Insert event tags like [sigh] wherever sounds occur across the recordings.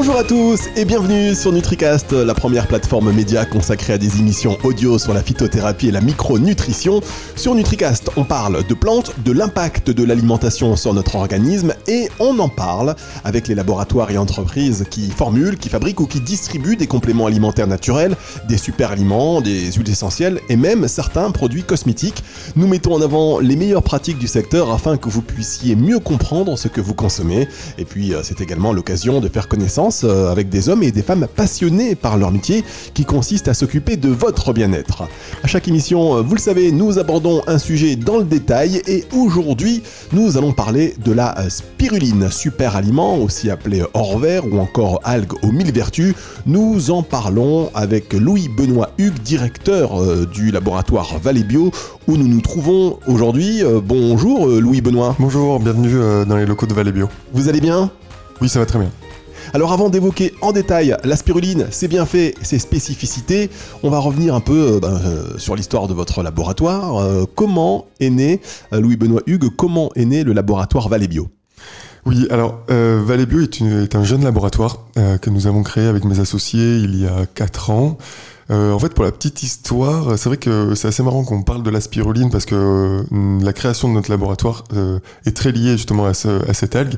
Bonjour à tous et bienvenue sur NutriCast, la première plateforme média consacrée à des émissions audio sur la phytothérapie et la micronutrition. Sur NutriCast, on parle de plantes, de l'impact de l'alimentation sur notre organisme et on en parle avec les laboratoires et entreprises qui formulent, qui fabriquent ou qui distribuent des compléments alimentaires naturels, des super aliments, des huiles essentielles et même certains produits cosmétiques. Nous mettons en avant les meilleures pratiques du secteur afin que vous puissiez mieux comprendre ce que vous consommez. Et puis euh, c'est également l'occasion de faire connaissance euh, avec des hommes et des femmes passionnés par leur métier qui consiste à s'occuper de votre bien-être. À chaque émission, euh, vous le savez, nous abordons un sujet dans le détail et aujourd'hui, nous allons parler de la euh, spiruline, super aliment, aussi appelé hors vert ou encore algue aux mille vertus. Nous en parlons avec Louis-Benoît Hugues, directeur du laboratoire Vallée Bio, où nous nous trouvons aujourd'hui. bonjour Louis-Benoît. Bonjour, bienvenue dans les locaux de Vallée Bio. Vous allez bien? Oui, ça va très bien. Alors avant d'évoquer en détail la spiruline, ses bienfaits, ses spécificités, on va revenir un peu euh, ben, euh, sur l'histoire de votre laboratoire. Euh, comment est né, Louis-Benoît Hugues, comment est né le laboratoire Vallée Bio oui, alors euh, Vallée Bio est, un jeune laboratoire que nous avons créé avec mes associés il y a 4 ans. En fait, pour la petite histoire, c'est vrai que c'est assez marrant qu'on parle de la spiruline parce que la création de notre laboratoire est très liée justement à, cette algue.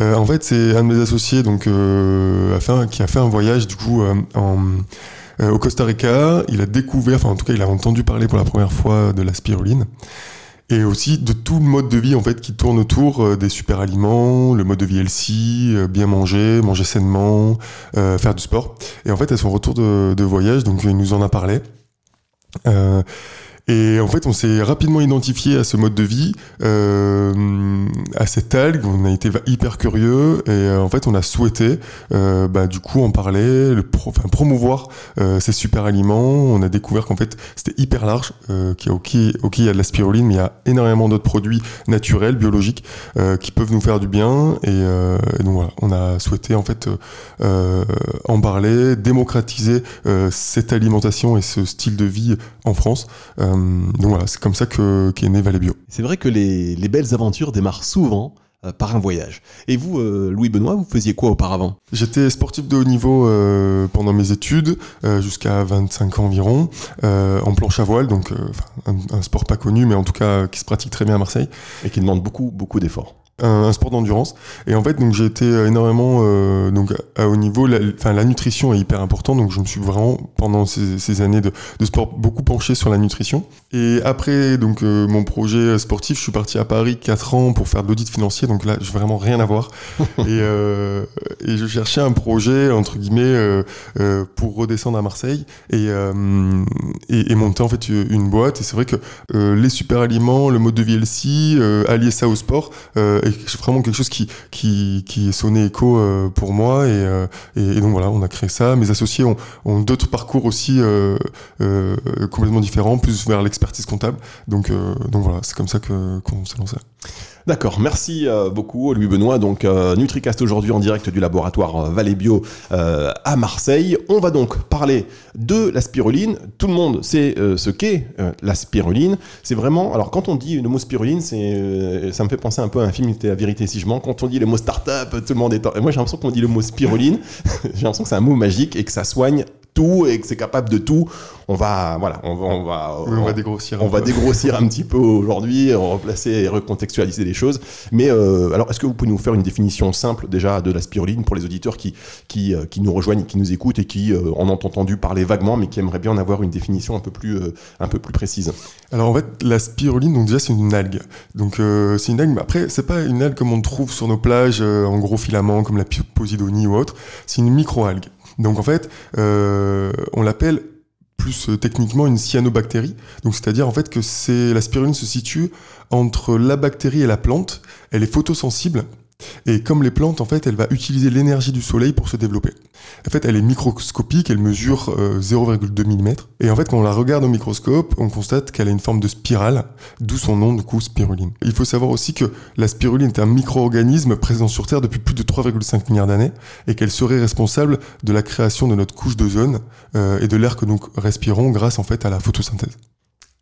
Euh, en fait, c'est un de mes associés donc, euh, qui a fait un voyage du coup euh, au Costa Rica. Il a découvert, enfin en tout cas, il a entendu parler pour la première fois de la spiruline et aussi de tout le mode de vie en fait qui tourne autour des super aliments, le mode de vie healthy, bien manger, manger sainement, faire du sport. Et en fait, à son retour de, de voyage, donc il nous en a parlé. Et en fait, on s'est rapidement identifié à ce mode de vie, euh, à cette algue. On a été hyper curieux et euh, en fait, on a souhaité, euh, bah, du coup, en parler, le enfin, promouvoir euh, ces super aliments. On a découvert qu'en fait, c'était hyper large. Qu'il y a, ok, il y a de la spiruline, mais il y a énormément d'autres produits naturels, biologiques, qui peuvent nous faire du bien. Et, donc voilà, on a souhaité en fait en parler, démocratiser cette alimentation et ce style de vie en France. Donc voilà, c'est comme ça que qu'est né Valley Bio. C'est vrai que les, belles aventures démarrent souvent euh, par un voyage. Et vous, euh, Louis Benoît, vous faisiez quoi auparavant? J'étais sportif de haut niveau pendant mes études, jusqu'à 25 ans environ, en planche à voile, donc un, un, sport pas connu, mais en tout cas qui se pratique très bien à Marseille. Et qui demande beaucoup, beaucoup d'efforts un, sport d'endurance. Et en fait, donc j'ai été euh, énormément euh, donc à haut niveau. Enfin, la, nutrition est hyper importante, donc je me suis vraiment pendant ces, années de, sport beaucoup penché sur la nutrition. Et après donc euh, mon projet sportif, je suis parti à Paris 4 ans pour faire de l'audit financier. Donc là, j'ai vraiment rien à voir. [laughs] et, et je cherchais un projet entre guillemets pour redescendre à Marseille et, et, et, monter en fait une boîte. Et c'est vrai que les super aliments, le mode de vie healthy, allier ça au sport vraiment quelque chose qui, qui, qui écho euh, pour moi. Euh, et, et, donc voilà, on a créé ça. Mes associés ont, d'autres parcours aussi euh, complètement différents, plus vers l'expertise comptable. Donc, donc voilà, c'est comme ça qu'on s'est lancé. D'accord, merci euh, beaucoup Louis Benoît. Donc euh, NutriCast aujourd'hui en direct du laboratoire euh, Vallée Bio à Marseille. On va donc parler de la spiruline. Tout le monde sait ce qu'est la spiruline. C'est vraiment, alors quand on dit le mot spiruline, ça me fait penser un peu à un film, la vérité si je mens. Quand on dit le mot startup, tout le monde est... Et moi j'ai l'impression qu'on dit le mot spiruline, [laughs] j'ai l'impression que c'est un mot magique et que ça soigne tout et que c'est capable de tout. On va, voilà, on va, on va, on, va dégrossir. On va dégrossir un petit peu aujourd'hui, replacer et recontextualiser les choses. Mais euh, alors, est-ce que vous pouvez nous faire une définition simple déjà de la spiruline pour les auditeurs qui, qui, euh, qui nous rejoignent, qui nous écoutent et qui euh, en ont entendu parler vaguement, mais qui aimeraient bien en avoir une définition un peu plus, un peu plus précise? Alors en fait, la spiruline, donc déjà c'est une algue. Donc c'est une algue, mais après c'est pas une algue comme on trouve sur nos plages en gros filaments comme la posidonie ou autre. C'est une micro-algue. Donc en fait, euh, on l'appelle plus euh, techniquement une cyanobactérie. Donc c'est-à-dire en fait que c'est la spiruline se situe entre la bactérie et la plante. Elle est photosensible et comme les plantes, en fait, elle va utiliser l'énergie du soleil pour se développer. En fait, elle est microscopique, elle mesure 0,2 euh, mm. Et en fait, quand on la regarde au microscope, on constate qu'elle a une forme de spirale, d'où son nom, du coup, spiruline. Il faut savoir aussi que la spiruline est un micro-organisme présent sur Terre depuis plus de 3,5 milliards d'années et qu'elle serait responsable de la création de notre couche d'ozone euh, et de l'air que nous respirons grâce, en fait, à la photosynthèse.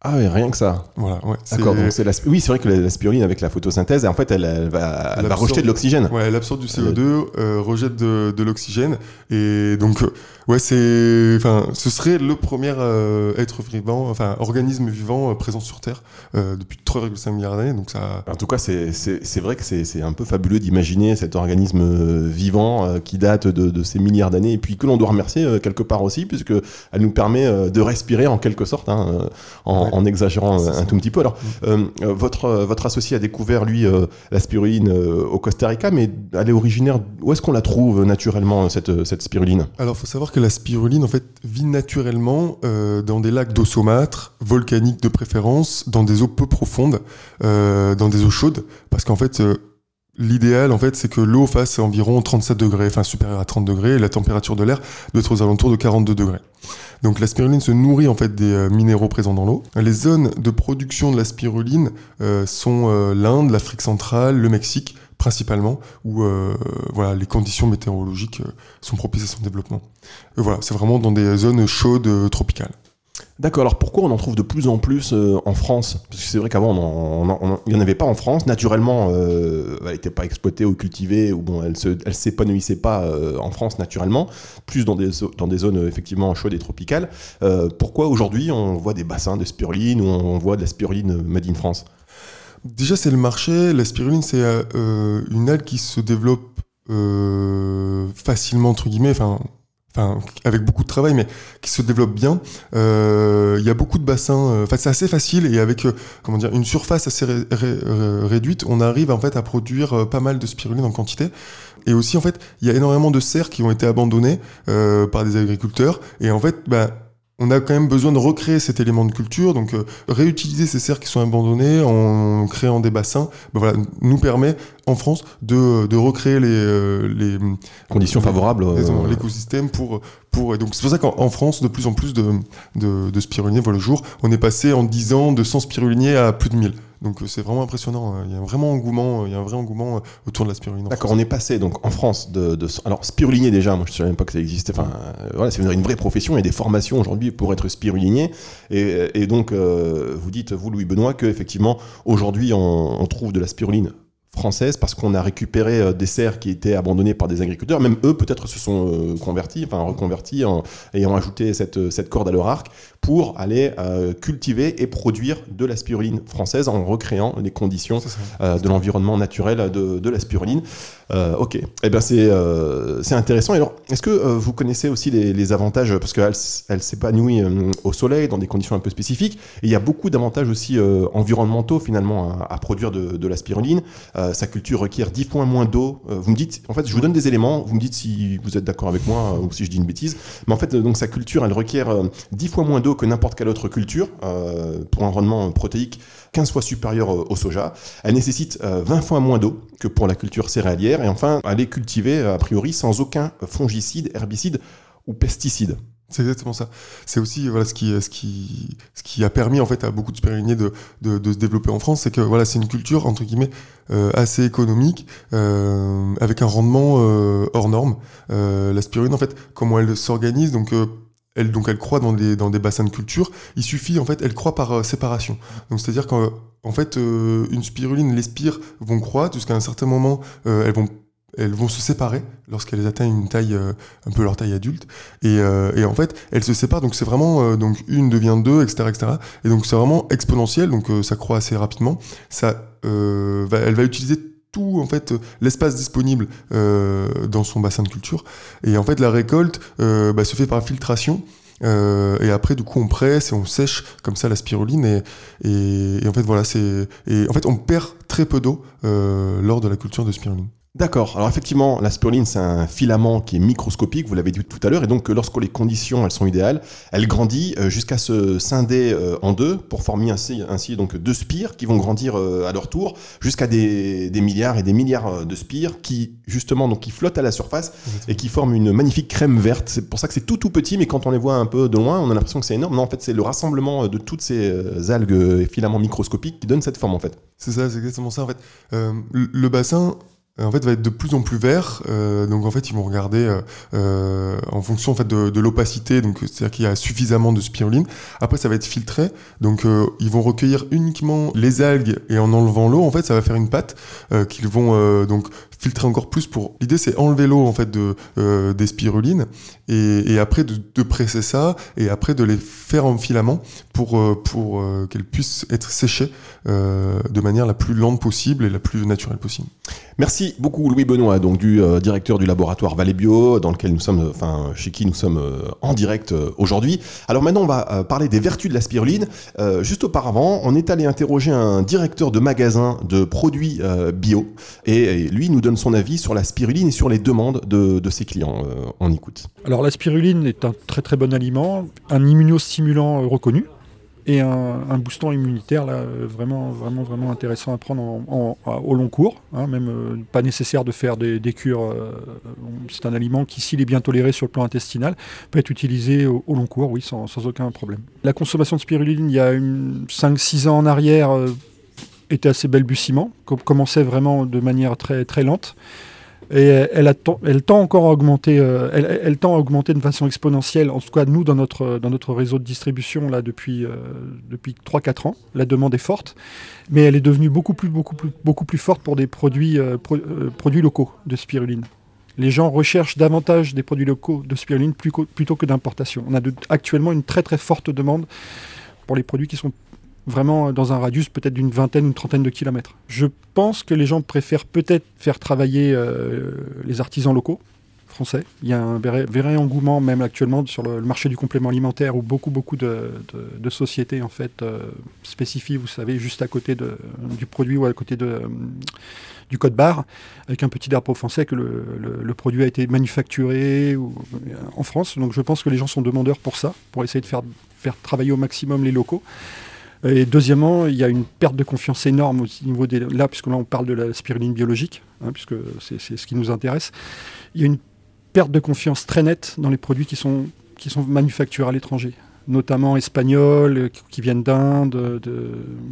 Ah oui, rien que ça. Voilà, ouais. D'accord, donc c'est la... Oui, c'est vrai que la spiruline, avec la photosynthèse, en fait, elle, elle va, elle va rejeter de l'oxygène. Ouais, elle absorbe du CO2, euh, rejette de, de l'oxygène. Et donc, euh, ouais, c'est... Enfin, ce serait le premier euh, être vivant, enfin, organisme vivant euh, présent sur Terre euh, depuis 3,5 milliards d'années. Donc ça... En tout cas, c'est vrai que c'est un peu fabuleux d'imaginer cet organisme vivant qui date de, de ces milliards d'années et puis que l'on doit remercier quelque part aussi, puisque elle nous permet de respirer en quelque sorte, hein, en, en exagérant un, tout petit peu. Alors, mm. euh, euh, votre, euh, votre associé a découvert, lui, la spiruline au Costa Rica, mais elle est originaire. Où est-ce qu'on la trouve naturellement, cette, cette spiruline? Alors, il faut savoir que la spiruline, en fait, vit naturellement dans des lacs d'eau saumâtre, volcaniques de préférence, dans des eaux peu profondes, dans des eaux chaudes, parce qu'en fait, L'idéal, en fait, c'est que l'eau fasse environ 37 degrés, enfin supérieure à 30 degrés, et la température de l'air doit être aux alentours de 42 degrés. Donc la spiruline se nourrit en fait des euh, minéraux présents dans l'eau. Les zones de production de la spiruline euh, sont euh, l'Inde, l'Afrique centrale, le Mexique principalement, où voilà, les conditions météorologiques sont propices à son développement. voilà, c'est vraiment dans des zones chaudes tropicales. D'accord, alors pourquoi on en trouve de plus en plus euh, en France? Parce que c'est vrai qu'avant, il n'y en avait pas en France. Naturellement, euh, elle n'était pas exploitée ou cultivée, ou bon, elle ne s'épanouissait pas euh, en France naturellement, plus dans des, dans des zones effectivement chaudes et tropicales. pourquoi aujourd'hui on voit des bassins de spiruline ou on voit de la spiruline made in France? Déjà, c'est le marché. La spiruline, c'est une algue qui se développe facilement, entre guillemets. Enfin, avec beaucoup de travail, mais qui se développe bien. Euh, il y a beaucoup de bassins. Euh, enfin, c'est assez facile et avec euh, comment dire une surface assez réduite, on arrive en fait à produire pas mal de spiruline en quantité. Et aussi en fait, il y a énormément de serres qui ont été abandonnées par des agriculteurs. Et en fait, bah, on a quand même besoin de recréer cet élément de culture, donc réutiliser ces serres qui sont abandonnées en créant des bassins, ben voilà, nous permet en France de, de recréer les, euh, les conditions favorables euh, l'écosystème pour pour et donc c'est pour ça qu'en France de plus en plus de de, de spiruliniers voient le jour. On est passé en 10 ans de 100 spiruliniers à plus de 1000. Donc euh, c'est vraiment impressionnant. Il y a vraiment engouement, il y a un vrai engouement autour de la spiruline. D'accord, on est passé donc en France de, de alors spirulinier déjà. Moi je ne savais même pas que ça existait. Enfin voilà, c'est une vraie profession. Il y a des formations aujourd'hui pour être spirulinier. Et, et donc vous dites vous Louis Benoît que effectivement aujourd'hui on, on trouve de la spiruline française parce qu'on a récupéré euh, des serres qui étaient abandonnées par des agriculteurs. Même eux, peut-être, se sont euh, convertis, enfin reconvertis, en ayant ajouté cette, cette corde à leur arc pour aller euh, cultiver et produire de la spiruline française en recréant les conditions de l'environnement naturel de, de la spiruline. Ok, et eh bien c'est c'est intéressant. alors, est-ce que vous connaissez aussi les, avantages? Parce qu'elle elle, s'épanouit au soleil dans des conditions un peu spécifiques. Et il y a beaucoup d'avantages aussi environnementaux finalement à, à produire de, de la spiruline. Euh, sa culture requiert 10 fois moins d'eau. Euh, vous me dites, en fait, je vous donne des éléments, vous me dites si vous êtes d'accord avec moi euh, ou si je dis une bêtise. Mais en fait, donc sa culture, elle requiert 10 fois moins d'eau que n'importe quelle autre culture pour un rendement protéique 15 fois supérieur au soja. Elle nécessite 20 fois moins d'eau que pour la culture céréalière. Et enfin, elle est cultivée a priori sans aucun fongicide, herbicide ou pesticide. C'est exactement ça. C'est aussi voilà ce qui ce qui ce qui a permis en fait à beaucoup de spiruliniers de, de, se développer en France, c'est que voilà c'est une culture entre guillemets euh, assez économique euh, avec un rendement euh, hors norme. Euh, la spiruline en fait comment elle s'organise donc euh, elle donc elle croît dans des dans des bassins de culture. Il suffit en fait elle croît par séparation. Donc c'est à dire qu'en fait une spiruline les spires vont croître jusqu'à un certain moment elles vont elles vont se séparer lorsqu'elles atteignent une taille euh, un peu leur taille adulte. Et, euh, et, en fait elles se séparent. Donc c'est vraiment euh, donc une devient deux etc etc et donc c'est vraiment exponentiel. Donc ça croît assez rapidement. Ça va, elle va utiliser tout en fait l'espace disponible dans son bassin de culture et en fait la récolte bah, se fait par filtration et après, du coup, on presse et on sèche comme ça la spiruline. Et, et en fait, voilà, c'est. Et en fait, on perd très peu d'eau lors de la culture de spiruline. D'accord. Alors effectivement, la spiruline, c'est un filament qui est microscopique, vous l'avez dit tout à l'heure, et donc lorsque les conditions elles sont idéales, elle grandit euh, jusqu'à se scinder euh, en deux pour former ainsi, ainsi donc deux spires qui vont grandir euh, à leur tour jusqu'à des, milliards et des milliards de spires qui justement donc qui flottent à la surface et qui forment une magnifique crème verte. C'est pour ça que c'est tout tout petit, mais quand on les voit un peu de loin, on a l'impression que c'est énorme. Non, en fait, c'est le rassemblement de toutes ces algues et filaments microscopiques qui donne cette forme en fait. C'est ça, c'est exactement ça en fait. le bassin en fait va être de plus en plus vert. donc en fait ils vont regarder en fonction en fait de, de l'opacité, donc c'est-à-dire qu'il y a suffisamment de spiruline. Après ça va être filtré, donc ils vont recueillir uniquement les algues et en enlevant l'eau, en fait ça va faire une pâte qu'ils vont donc filtrer encore plus pour. L'idée, c'est enlever l'eau en fait de euh, des spirulines et, et après de, de, presser ça et après de les faire en filament pour euh, pour euh, qu'elles puissent être séchées euh, de manière la plus lente possible et la plus naturelle possible. Merci beaucoup Louis Benoît, donc du euh, directeur du laboratoire Vallée Bio, dans lequel nous sommes, enfin chez qui nous sommes en direct aujourd'hui. Alors maintenant, on va parler des vertus de la spiruline. juste auparavant, on est allé interroger un directeur de magasin de produits bio et, et lui nous donne son avis sur la spiruline et sur les demandes de, de ses clients. on écoute. Alors la spiruline est un très très bon aliment, un immunostimulant reconnu et un, boostant immunitaire là, vraiment, vraiment, vraiment intéressant à prendre en, au long cours. Hein, même euh, pas nécessaire de faire des, cures. Euh, c'est un aliment qui, s'il est bien toléré sur le plan intestinal, peut être utilisé au, long cours, oui, sans, aucun problème. La consommation de spiruline, il y a 5-6 ans en arrière, euh, était assez balbutiement, commençait vraiment de manière très, très lente. Et elle, a, elle tend encore à augmenter, euh, elle, de façon exponentielle, en tout cas nous dans notre, dans notre réseau de distribution là depuis, euh, depuis 3-4 ans. La demande est forte, mais elle est devenue beaucoup plus, beaucoup plus, beaucoup plus forte pour des produits, euh, pro, euh, produits locaux de spiruline. Les gens recherchent davantage des produits locaux de spiruline plutôt que d'importation. On a actuellement une très très forte demande pour les produits qui sont vraiment dans un radius peut-être d'une vingtaine, une trentaine de kilomètres. Je pense que les gens préfèrent peut-être faire travailler euh, les artisans locaux français. Il y a un vrai engouement même actuellement sur le, marché du complément alimentaire où beaucoup beaucoup de, de, sociétés en fait euh, spécifient, vous savez, juste à côté de, du produit ou à côté de, euh, du code barre, avec un petit drapeau français que le, le, produit a été manufacturé en France. Donc je pense que les gens sont demandeurs pour ça, pour essayer de faire, faire travailler au maximum les locaux. Et deuxièmement, il y a une perte de confiance énorme au niveau des... Là, puisque là, on parle de la spiruline biologique, hein, puisque c'est ce qui nous intéresse. Il y a une perte de confiance très nette dans les produits qui sont, qui sont manufacturés à l'étranger, notamment espagnols, qui viennent d'Inde, de,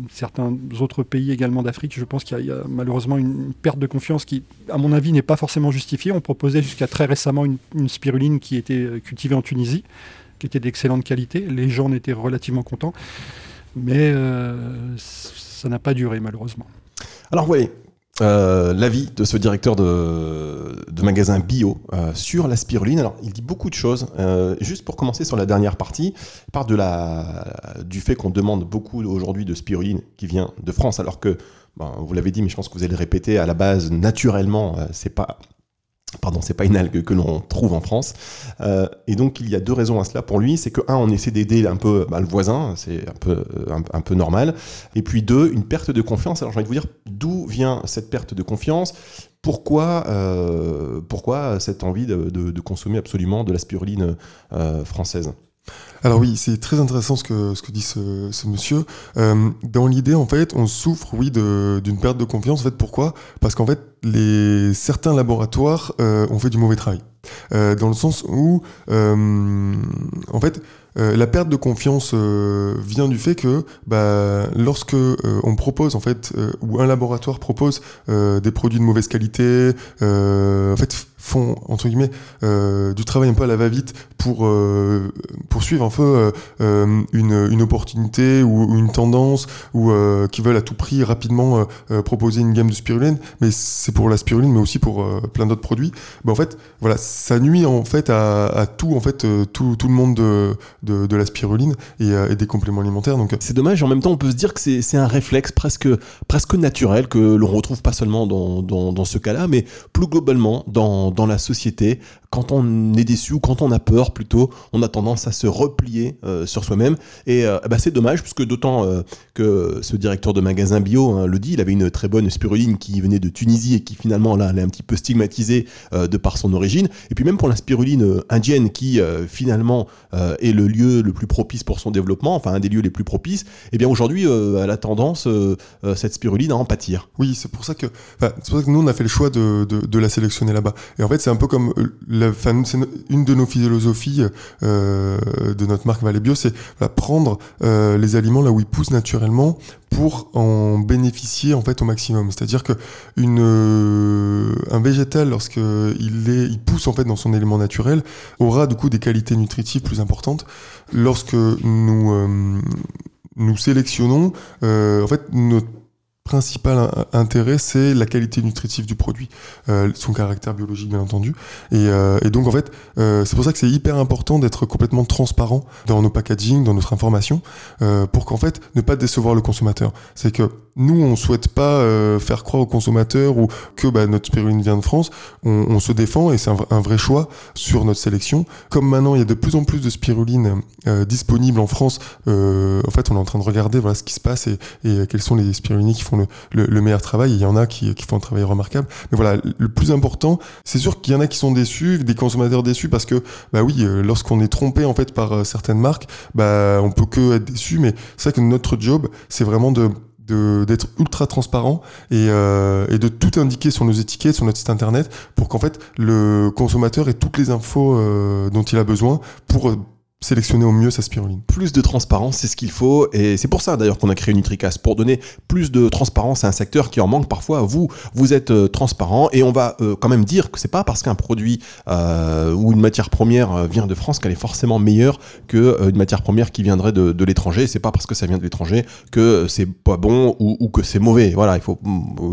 certains autres pays également d'Afrique. Je pense qu'il y, a malheureusement une perte de confiance qui, à mon avis, n'est pas forcément justifiée. On proposait jusqu'à très récemment une, une spiruline qui était cultivée en Tunisie, qui était d'excellente qualité. Les gens en étaient relativement contents mais euh, ça n'a pas duré malheureusement. Alors oui, euh, l'avis de ce directeur de, magasin bio euh, sur la spiruline. Alors, il dit beaucoup de choses. Euh, juste pour commencer sur la dernière partie, il parle de la, du fait qu'on demande beaucoup aujourd'hui de spiruline qui vient de France, alors que, bon, vous l'avez dit, mais je pense que vous allez le répéter, à la base, naturellement, c'est pas Pardon, c'est pas une algue que l'on trouve en France. Euh, et donc il y a deux raisons à cela pour lui. C'est que un, on essaie d'aider un peu bah, le voisin, c'est un peu un, peu normal. Et puis deux, une perte de confiance. Alors j'ai envie de vous dire d'où vient cette perte de confiance? Pourquoi, euh, pourquoi cette envie de, consommer absolument de la spiruline euh, française? Alors oui, c'est très intéressant ce que, dit ce, monsieur. Euh, dans l'idée, en fait, on souffre, oui, d'une perte de confiance. En fait, pourquoi? Parce qu'en fait, les, certains laboratoires euh, ont fait du mauvais travail. Euh, dans le sens où, en fait, la perte de confiance vient du fait que bah, lorsque on propose en fait ou un laboratoire propose des produits de mauvaise qualité, en fait font entre guillemets du travail un peu à la va-vite pour poursuivre un peu une, une, opportunité ou, une tendance ou qui veulent à tout prix rapidement proposer une gamme de spiruline, mais c'est pour la spiruline mais aussi pour plein d'autres produits. Bah, en fait voilà ça nuit en fait à, tout en fait tout, tout le monde de de, la spiruline et, euh, et, des compléments alimentaires. Donc c'est dommage. En même temps, on peut se dire que c'est un réflexe presque presque naturel que l'on retrouve pas seulement dans, dans, dans ce cas-là, mais plus globalement dans, dans la société. Quand on est déçu ou quand on a peur, plutôt, on a tendance à se replier euh, sur soi-même. Et bah, c'est dommage, puisque d'autant euh, que ce directeur de magasin bio hein, le dit, il avait une très bonne spiruline qui venait de Tunisie et qui finalement là, elle est un petit peu stigmatisée de par son origine. Et puis même pour la spiruline indienne qui finalement est le lieu le plus propice pour son développement, enfin un des lieux les plus propices, et eh bien aujourd'hui elle a tendance, cette spiruline, à en pâtir. Oui, c'est pour ça que, pour ça que nous on a fait le choix de, de, de la sélectionner là-bas. Et en fait c'est un peu comme la une de nos philosophies euh, de notre marque Valais Bio, c'est prendre euh, les aliments là où ils poussent naturellement pour en bénéficier en fait au maximum. C'est-à-dire que euh, végétal, lorsque il, pousse en fait dans son élément naturel, aura du coup des qualités nutritives plus importantes. Lorsque nous nous sélectionnons, en fait notre principal intérêt, c'est la qualité nutritive du produit, euh, son caractère biologique bien entendu. Et, euh, donc en fait, euh, c'est pour ça que c'est hyper important d'être complètement transparent dans nos packaging, dans notre information, pour qu'en fait ne pas décevoir le consommateur. C'est que nous, on souhaite pas faire croire au consommateur ou que bah, notre spiruline vient de France. On, se défend et c'est un, vrai choix sur notre sélection. Comme maintenant, il y a de plus en plus de spiruline disponibles en France. en fait, on est en train de regarder voilà ce qui se passe et, et quels sont les spirulines qui font le, meilleur travail. il y en a qui, font un travail remarquable. Mais voilà, le plus important, c'est sûr qu'il y en a qui sont déçus, des consommateurs déçus parce que, bah oui, euh, lorsqu'on est trompé en fait par euh, certaines marques, bah on peut que être déçu. Mais c'est vrai que notre job, c'est vraiment d'être ultra transparent euh, et, de tout indiquer sur nos étiquettes, sur notre site internet, pour qu'en fait le consommateur ait toutes les infos dont il a besoin pour sélectionner au mieux sa spiruline. Plus de transparence, c'est ce qu'il faut, et c'est pour ça d'ailleurs qu'on a créé Nutricast, pour donner plus de transparence à un secteur qui en manque parfois. Vous, vous êtes euh, transparent, et on va euh, quand même dire que c'est pas parce qu'un produit euh, ou une matière première vient de France qu'elle est forcément meilleure que une matière première qui viendrait de, de l'étranger. C'est pas parce que ça vient de l'étranger que c'est pas bon ou, ou, que c'est mauvais. Voilà, il faut,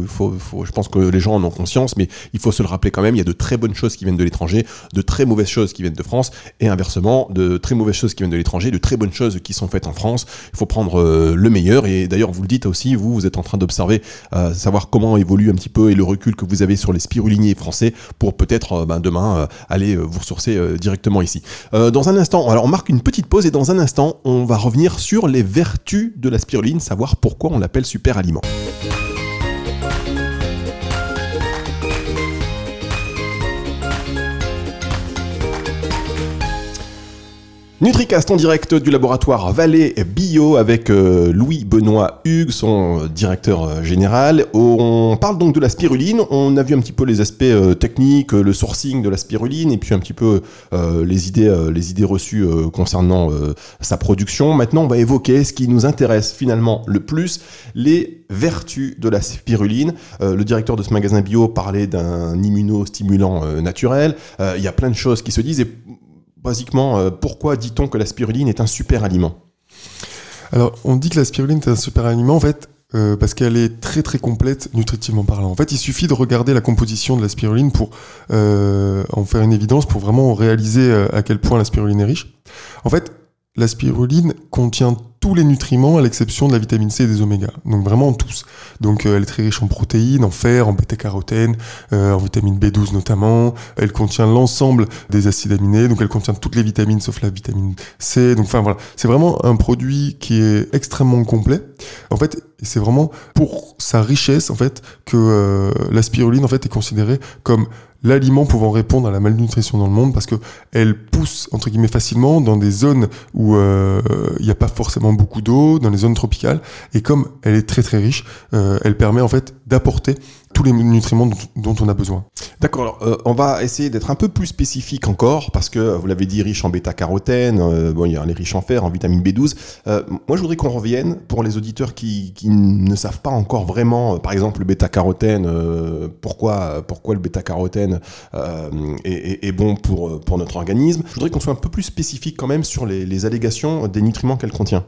il faut, faut, je pense que les gens en ont conscience, mais il faut se le rappeler quand même. Il y a de très bonnes choses qui viennent de l'étranger, de très mauvaises choses qui viennent de France, et inversement, de très mauvaises choses qui viennent de l'étranger, de très bonnes choses qui sont faites en France. Il faut prendre euh, le meilleur. Et d'ailleurs, vous le dites aussi, vous, vous êtes en train d'observer, euh, savoir comment évolue un petit peu et le recul que vous avez sur les spiruliniers français pour peut-être euh, ben, demain aller vous ressourcer directement ici. dans un instant, alors on marque une petite pause et dans un instant, on va revenir sur les vertus de la spiruline, savoir pourquoi on l'appelle super aliment. Nutricast en direct du laboratoire Vallée Bio avec euh, Louis-Benoît Hugues, son directeur euh, général. On parle donc de la spiruline. On a vu un petit peu les aspects euh, techniques, le sourcing de la spiruline et puis un petit peu les, idées, reçues concernant sa production. Maintenant, on va évoquer ce qui nous intéresse finalement le plus, les vertus de la spiruline. le directeur de ce magasin bio parlait d'un immunostimulant naturel. Il y a plein de choses qui se disent basiquement, euh, pourquoi dit-on que la spiruline est un super aliment Alors, on dit que la spiruline est un super aliment, en fait, euh, parce qu'elle est très très complète nutritivement parlant. En fait, il suffit de regarder la composition de la spiruline pour euh, en faire une évidence, pour vraiment réaliser à quel point la spiruline est riche. En fait, la spiruline contient tous les nutriments à l'exception de la vitamine C et des oméga. Donc vraiment tous. Donc euh, elle est très riche en protéines, en fer, en bêta-carotène, euh, en vitamine B12 notamment. Elle contient l'ensemble des acides aminés, donc elle contient toutes les vitamines sauf la vitamine C. Donc enfin voilà, c'est vraiment un produit qui est extrêmement complet. En fait, c'est vraiment pour sa richesse en fait que euh, la spiruline en fait est considérée comme l'aliment pouvant répondre à la malnutrition dans le monde parce que elle pousse entre guillemets facilement dans des zones où il n'y a pas forcément beaucoup d'eau, dans les zones tropicales, et comme elle est très très riche, euh, elle permet en fait d'apporter tous les nutriments dont, on a besoin. D'accord, euh, on va essayer d'être un peu plus spécifique encore, parce que vous l'avez dit, riche en bêta-carotène, euh, bon, il y a les riches en fer, en vitamine B12. Euh, moi, je voudrais qu'on revienne pour les auditeurs qui, qui, ne savent pas encore vraiment, par exemple, le bêta-carotène, pourquoi, pourquoi le bêta-carotène est, est, bon pour, pour notre organisme. Je voudrais qu'on soit un peu plus spécifique quand même sur les, les allégations des nutriments qu'elle contient.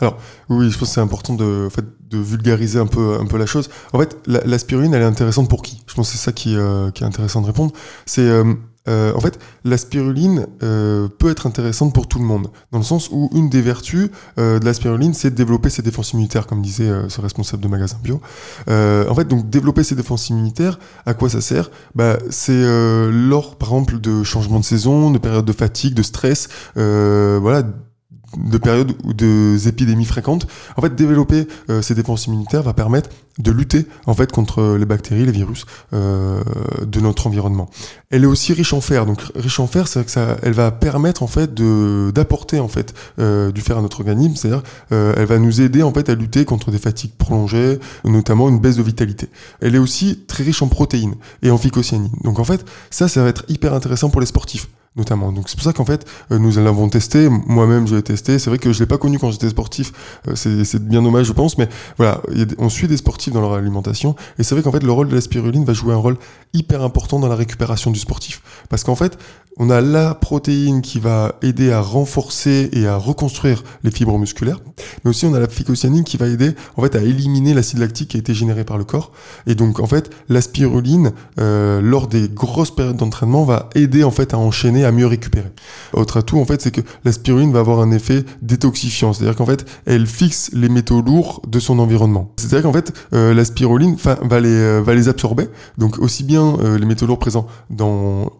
Alors oui, je pense que c'est important de, en fait, de vulgariser un peu, un peu la chose. En fait, la, spiruline, elle est intéressante pour qui? Je pense que c'est ça qui, euh, qui, est intéressant de répondre. C'est euh, euh, en fait, la spiruline peut être intéressante pour tout le monde, dans le sens où une des vertus de la spiruline, c'est de développer ses défenses immunitaires, comme disait ce responsable de magasin bio. en fait, donc développer ses défenses immunitaires, à quoi ça sert? Bah, C'est lors, par exemple, de changement de saison, de période de fatigue, de stress, voilà de périodes ou de épidémies fréquentes. En fait, développer ces défenses immunitaires va permettre de lutter en fait contre les bactéries, les virus de notre environnement. Elle est aussi riche en fer. Donc riche en fer, c'est que ça, elle va permettre en fait de d'apporter en fait du fer à notre organisme. C'est-à-dire, elle va nous aider en fait à lutter contre des fatigues prolongées, notamment une baisse de vitalité. Elle est aussi très riche en protéines et en phycocyanine. Donc en fait, ça, ça va être hyper intéressant pour les sportifs notamment. Donc c'est pour ça qu'en fait, euh, nous l'avons testé. Moi-même, je l'ai testé. C'est vrai que je l'ai pas connu quand j'étais sportif. Euh, c'est bien dommage, je pense. Mais voilà, on suit des sportifs dans leur alimentation. Et c'est vrai qu'en fait, le rôle de la spiruline va jouer un rôle hyper important dans la récupération du sportif. Parce qu'en fait, on a la protéine qui va aider à renforcer et à reconstruire les fibres musculaires, mais aussi on a la phycocyanine qui va aider en fait à éliminer l'acide lactique qui a été généré par le corps. Et donc en fait, la spiruline euh, lors des grosses périodes d'entraînement va aider en fait à enchaîner, à mieux récupérer. Autre atout en fait, c'est que la spiruline va avoir un effet détoxifiant, c'est-à-dire qu'en fait, elle fixe les métaux lourds de son environnement. C'est-à-dire qu'en fait, euh, la spiruline va les euh, va les absorber, donc aussi bien euh, les métaux lourds présents dans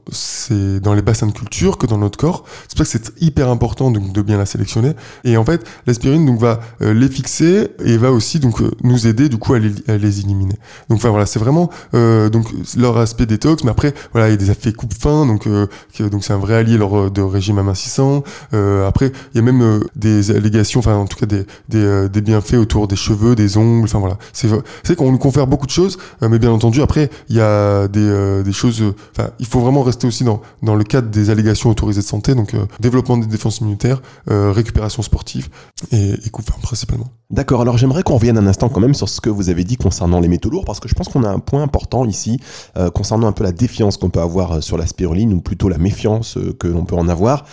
dans les bassins de culture que dans notre corps. C'est pour ça que c'est hyper important donc, de bien la sélectionner. Et en fait, l'aspirine donc va euh, les fixer et va aussi donc euh, nous aider du coup à les, les éliminer. Donc enfin voilà, c'est vraiment euh, donc leur aspect détox. Mais après voilà, il y a des effets coupe fin, donc donc c'est un vrai allié lors de régime amincissant. après, il y a même des allégations, enfin en tout cas des, des, des, bienfaits autour des cheveux, des ongles. Enfin voilà, c'est c'est qu'on nous confère beaucoup de choses, mais bien entendu après il y a des, des choses. Enfin, il faut vraiment rester aussi dans dans le des allégations autorisées de santé, donc euh, développement des défenses immunitaires, euh, récupération sportive et, et principalement. D'accord, alors j'aimerais qu'on revienne un instant quand même sur ce que vous avez dit concernant les métaux lourds, parce que je pense qu'on a un point important ici euh, concernant un peu la défiance qu'on peut avoir sur la spiruline, ou plutôt la méfiance que l'on peut en avoir,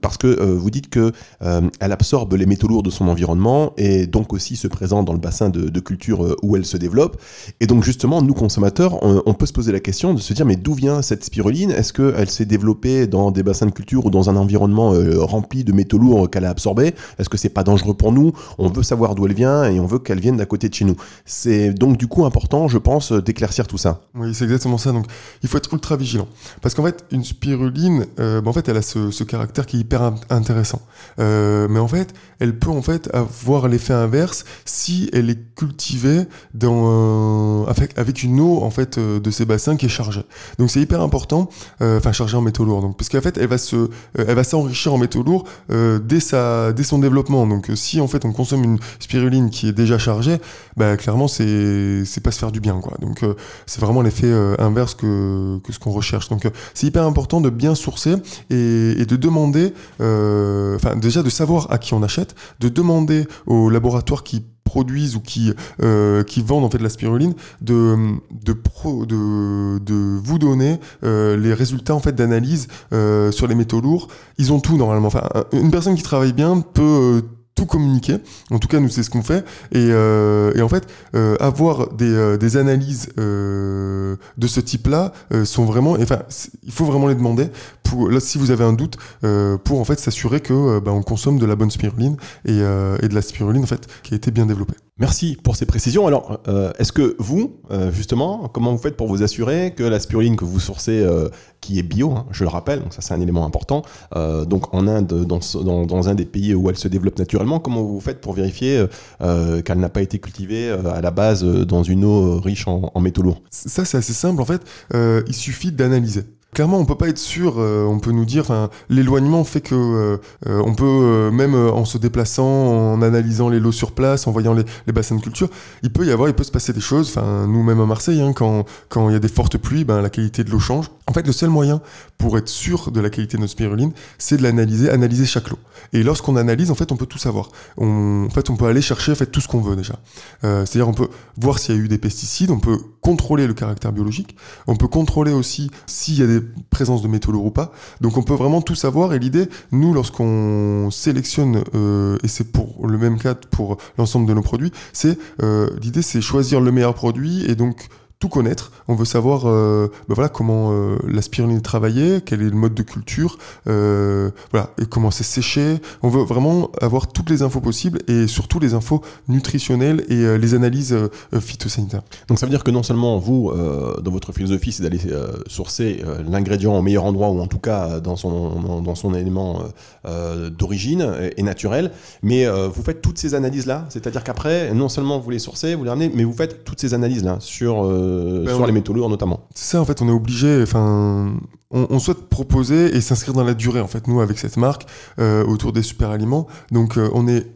parce que vous dites que elle absorbe les métaux lourds de son environnement et donc aussi se présente dans le bassin de, de culture où elle se développe. Et donc justement, nous consommateurs, on, on peut se poser la question de se dire mais d'où vient cette spiruline? Est-ce qu'elle s'est développée dans des bassins de culture ou dans un environnement euh, rempli de métaux lourds qu'elle a absorbés Est-ce que c'est pas dangereux pour nous? On veut savoir d'où elle vient et on veut qu'elle vienne d'à côté de chez nous. C'est donc du coup important, je pense, d'éclaircir tout ça. Oui, c'est exactement ça. Donc il faut être ultra vigilant. Parce qu'en fait, une spiruline, euh, bah, en fait, elle a ce, caractère qui est hyper intéressant. Euh, mais en fait, elle peut en fait avoir l'effet inverse si elle est cultivée dans, avec, avec une eau en fait de ces bassins qui est chargée. Donc c'est hyper important, enfin chargée en métaux Donc parce qu'en fait, elle va se, euh, elle va s'enrichir en métaux lourds euh, dès sa, dès son développement. Donc, euh, si en fait on consomme une spiruline qui est déjà chargée, bah clairement c'est, c'est pas se faire du bien, quoi. Donc, c'est vraiment l'effet inverse que, que ce qu'on recherche. Donc, c'est hyper important de bien sourcer et, et de demander, enfin déjà de savoir à qui on achète, de demander au laboratoire qui produisent ou qui, euh, qui vendent en fait la spiruline, de, pro, de, vous donner euh, les résultats en fait d'analyse euh, sur les métaux lourds. Ils ont tout normalement. Une personne qui travaille bien peut tout communiquer. En tout cas, nous, c'est ce qu'on fait. Et, euh, et, en fait, euh, avoir des, euh, des analyses de ce type-là sont vraiment. Enfin, il faut vraiment les demander. Pour, là, si vous avez un doute, pour en fait s'assurer que bah, on consomme de la bonne spiruline et, et de la spiruline en fait qui a été bien développée. Merci pour ces précisions. Alors, euh, est-ce que vous, euh, justement, comment vous faites pour vous assurer que la spiruline que vous sourcez, euh, qui est bio, hein, je le rappelle, donc ça c'est un élément important, donc en Inde, dans, un des pays où elle se développe naturellement, comment vous faites pour vérifier qu'elle n'a pas été cultivée à la base dans une eau riche en, en métaux lourds? Ça c'est assez simple, en fait, il suffit d'analyser clairement, on peut pas être sûr. Euh, on peut nous dire, l'éloignement fait que euh, euh, on peut même en se déplaçant, en analysant les lots sur place, en voyant les, bassins de culture, il peut y avoir, il peut se passer des choses. Enfin, nous même à Marseille, hein, quand quand il y a des fortes pluies, ben la qualité de l'eau change. En fait, le seul moyen pour être sûr de la qualité de notre spiruline, c'est de l'analyser, analyser chaque lot. Et lorsqu'on analyse, en fait, on peut tout savoir. On, en fait, on peut aller chercher en fait tout ce qu'on veut déjà. C'est-à-dire, on peut voir s'il y a eu des pesticides, on peut contrôler le caractère biologique, on peut contrôler aussi s'il y a des présence de métaux ou pas. Donc on peut vraiment tout savoir et l'idée, nous lorsqu'on sélectionne, euh, et c'est pour le même cas pour l'ensemble de nos produits, c'est euh, l'idée c'est choisir le meilleur produit et donc tout connaître. On veut savoir euh, ben voilà, comment euh, la est travaillée, quel est le mode de culture, euh, voilà, et comment c'est séché. On veut vraiment avoir toutes les infos possibles et surtout les infos nutritionnelles et euh, les analyses phytosanitaires. Donc ça veut dire que non seulement vous, dans votre philosophie, c'est d'aller sourcer l'ingrédient au meilleur endroit ou en tout cas dans son, dans, son élément d'origine et, et naturel, mais vous faites toutes ces analyses-là, c'est-à-dire qu'après, non seulement vous les sourcez, vous les ramenez, mais vous faites toutes ces analyses-là sur, Ben sur ouais. les métaux lourds notamment. C'est ça, en fait, on est obligé, enfin, on, on souhaite proposer et s'inscrire dans la durée, en fait, nous, avec cette marque, euh, autour des super aliments. Donc, euh, on est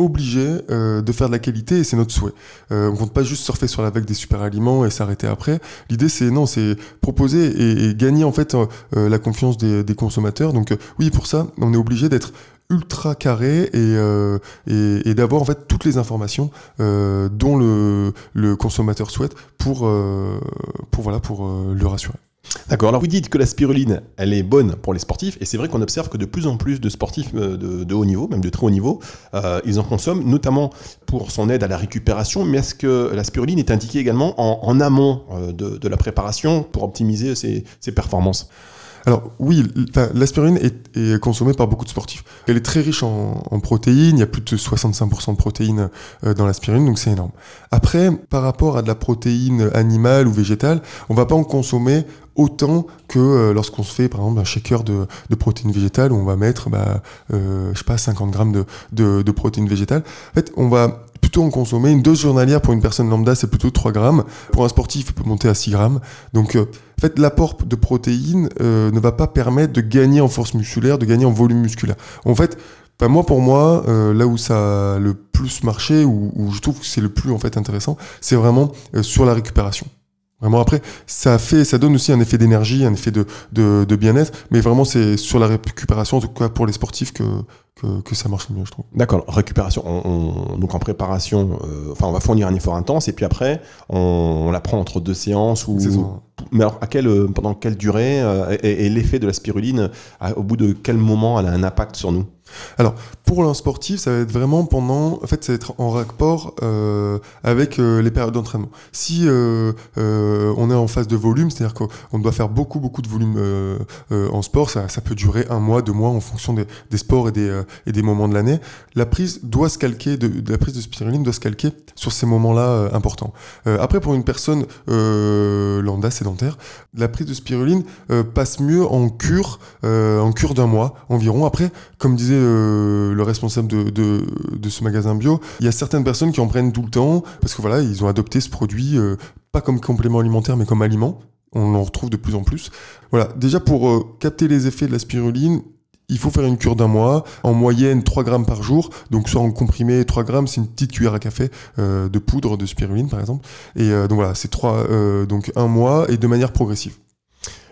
obligé euh, de faire de la qualité et c'est notre souhait. Euh, on compte pas juste surfer sur la vague des super aliments et s'arrêter après. L'idée c'est non, c'est proposer et, et gagner en fait euh, euh, la confiance des, des consommateurs. Donc euh, oui, pour ça, on est obligé d'être ultra carré et, euh, et, d'avoir en fait toutes les informations euh, dont le, consommateur souhaite pour, euh, pour, voilà, pour le rassurer. D'accord. Alors vous dites que la spiruline, elle est bonne pour les sportifs, et c'est vrai qu'on observe que de plus en plus de sportifs de, haut niveau, même de très haut niveau, ils en consomment, notamment pour son aide à la récupération. Mais est-ce que la spiruline est indiquée également en, amont de, la préparation pour optimiser ses performances? Alors oui, l'aspirine est, consommée par beaucoup de sportifs. Elle est très riche en, protéines, il y a plus de 65% de protéines euh, dans l'aspirine, donc c'est énorme. Après, par rapport à de la protéine animale ou végétale, on va pas en consommer autant que euh, lorsqu'on se fait par exemple un shaker de, de protéines végétales où on va mettre, bah, euh, sais pas, 50 grammes de, de, de protéines végétales. En fait, on va plutôt en consommer une dose journalière pour une personne lambda, c'est plutôt 3 grammes. Pour un sportif, peut monter à 6 grammes. Donc, euh, en fait, l'apport de protéines euh, ne va pas permettre de gagner en force musculaire, de gagner en volume musculaire. En fait, ben moi, pour moi, euh, là où ça a le plus marché, où, où je trouve que c'est le plus en fait intéressant, c'est vraiment euh, sur la récupération. Vraiment après, ça fait, ça donne aussi un effet d'énergie, un effet de, de, de bien-être, mais vraiment c'est sur la récupération, en tout cas pour les sportifs, que, que, que ça marche le mieux, je trouve. D'accord, récupération. On, on- donc en préparation, euh, enfin on va fournir un effort intense et puis après on, on la prend entre deux séances ou. C'est. Mais alors euh, pendant quelle durée euh, et, et l'effet de la spiruline, au bout de quel moment elle a un impact sur nous? Pour un sportif, ça va être vraiment pendant, en fait, ça va être en rapport euh, avec euh, les périodes d'entraînement. Si on est en phase de volume, c'est-à-dire qu'on doit faire beaucoup, beaucoup de volume en sport, ça, peut durer un mois, deux mois en fonction des, sports et des, et des moments de l'année. La prise doit se calquer, de, la prise de spiruline doit se calquer sur ces moments-là importants. Après, pour une personne lambda la prise de spiruline euh, passe mieux en cure, euh, en cure d'un mois environ. Après, comme disait euh, le responsable de, de, ce magasin bio, il y a certaines personnes qui en prennent tout le temps parce que voilà, ils ont adopté ce produit pas comme complément alimentaire mais comme aliment. On en retrouve de plus en plus. Voilà, déjà pour capter les effets de la spiruline, il faut faire une cure d'un mois, en moyenne 3 grammes par jour. Donc soit en comprimé 3 grammes, c'est une petite cuillère à café euh, de poudre de spiruline par exemple. Et euh, donc voilà, c'est trois, euh, donc un mois et de manière progressive.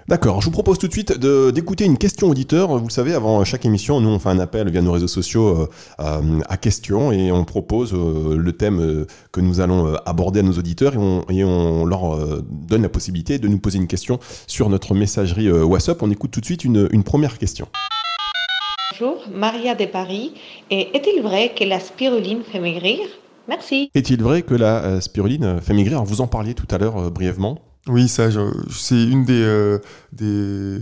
D'accord, je vous propose tout de suite d'écouter une question auditeur. Vous le savez, avant chaque émission, nous on fait un appel via nos réseaux sociaux à questions et on propose le thème que nous allons aborder à nos auditeurs et on, leur donne la possibilité de nous poser une question sur notre messagerie WhatsApp. On écoute tout de suite une première question. Bonjour, Maria de Paris. Et est-il vrai que la spiruline fait maigrir? Merci. Est-il vrai que la euh, spiruline fait maigrir? Vous en parliez tout à l'heure euh, brièvement. Oui, ça, c'est une des, euh, des,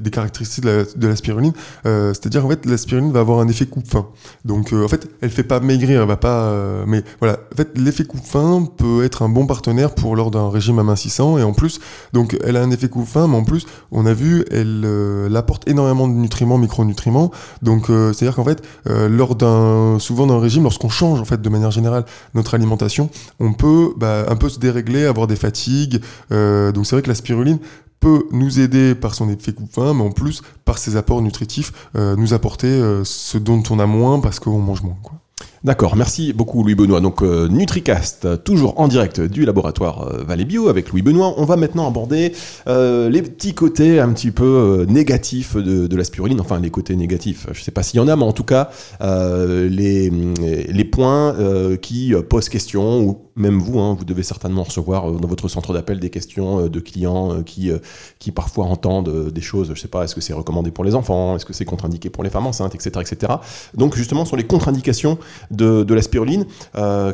des, caractéristiques de la, spiruline. Euh, C'est-à-dire, en fait, la spiruline va avoir un effet coupe-faim. Donc, euh, en fait, elle fait pas maigrir, elle va pas. euh, mais voilà, en fait, l'effet coupe-faim peut être un bon partenaire pour lors d'un régime amincissant. Et en plus, donc, elle a un effet coupe-faim, mais en plus, on a vu, elle, elle apporte énormément de nutriments, micronutriments. Donc, c'est-à-dire qu'en fait, lors d'un, souvent d'un régime, lorsqu'on change, en fait, de manière générale, notre alimentation, on peut bah, un peu se dérégler, avoir des fatigues. Donc c'est vrai que la spiruline peut nous aider par son effet coupe-faim, mais en plus, par ses apports nutritifs, euh, nous apporter euh, ce dont on a moins parce qu'on mange moins. Quoi. D'accord, merci beaucoup Louis Benoît. Donc euh, NutriCast, toujours en direct du laboratoire euh, Bio avec Louis Benoît. On va maintenant aborder euh, les petits côtés un petit peu euh, négatifs de, de la spiruline. Enfin, les côtés négatifs, je ne sais pas s'il y en a, mais en tout cas, euh, les, les points euh, qui posent question, ou même vous, hein, vous devez certainement recevoir euh, dans votre centre d'appel des questions euh, de clients euh, qui, parfois entendent des choses, je ne sais pas, est-ce que c'est recommandé pour les enfants, est-ce que c'est contre-indiqué pour les femmes enceintes, etc. etc. Donc justement, sur les contre-indications de, de la spiruline,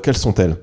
quelles sont-elles?